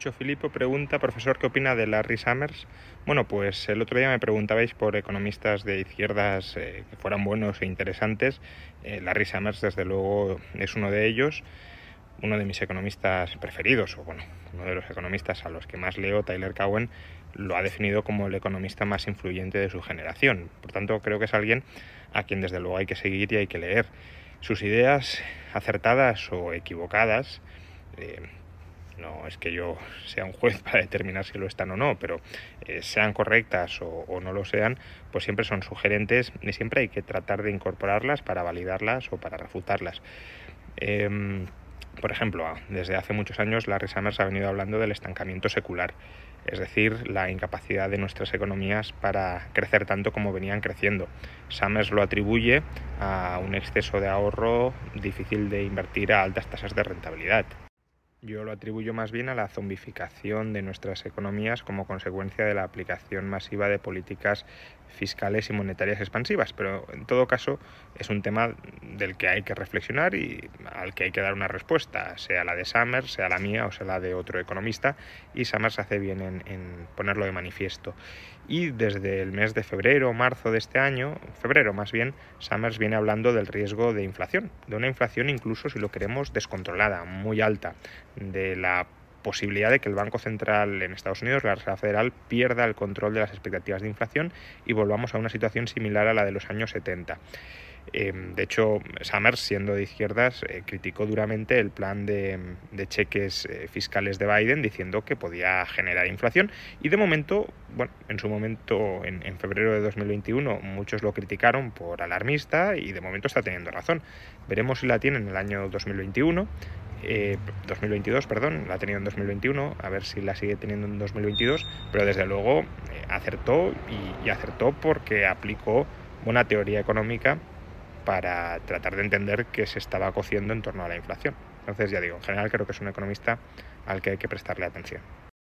Lucho Filippo pregunta, profesor, ¿qué opina de Larry Summers? Bueno, pues el otro día me preguntabais por economistas de izquierdas eh, que fueran buenos e interesantes. Eh, Larry Summers, desde luego, es uno de ellos, uno de mis economistas preferidos, o bueno, uno de los economistas a los que más leo, Tyler Cowen, lo ha definido como el economista más influyente de su generación. Por tanto, creo que es alguien a quien desde luego hay que seguir y hay que leer. Sus ideas, acertadas o equivocadas, eh, no es que yo sea un juez para determinar si lo están o no, pero eh, sean correctas o, no lo sean, pues siempre son sugerentes y siempre hay que tratar de incorporarlas para validarlas o para refutarlas. Eh, por ejemplo, desde hace muchos años Larry Summers ha venido hablando del estancamiento secular, es decir, la incapacidad de nuestras economías para crecer tanto como venían creciendo. Summers lo atribuye a un exceso de ahorro difícil de invertir a altas tasas de rentabilidad. Yo lo atribuyo más bien a la zombificación de nuestras economías como consecuencia de la aplicación masiva de políticas fiscales y monetarias expansivas, pero en todo caso es un tema del que hay que reflexionar y al que hay que dar una respuesta, sea la de Summers, sea la mía o sea la de otro economista, y Summers hace bien en, ponerlo de manifiesto. Y desde el mes de febrero marzo de este año, febrero más bien, Summers viene hablando del riesgo de inflación, de una inflación incluso si lo queremos descontrolada, muy alta, de la posibilidad de que el Banco Central en Estados Unidos, la Reserva Federal, pierda el control de las expectativas de inflación y volvamos a una situación similar a la de los años 70. Eh, de hecho, Summers, siendo de izquierdas, eh, criticó duramente el plan de, cheques eh, fiscales de Biden, diciendo que podía generar inflación. Y de momento, bueno, en su momento, en, en, febrero de 2021, muchos lo criticaron por alarmista y de momento está teniendo razón. Veremos si la tiene en el año 2021. Eh, 2022, perdón, la ha tenido en 2021, a ver si la sigue teniendo en 2022, pero desde luego eh, acertó y, y, acertó porque aplicó una teoría económica para tratar de entender qué se estaba cociendo en torno a la inflación. Entonces, ya digo, en general creo que es un economista al que hay que prestarle atención.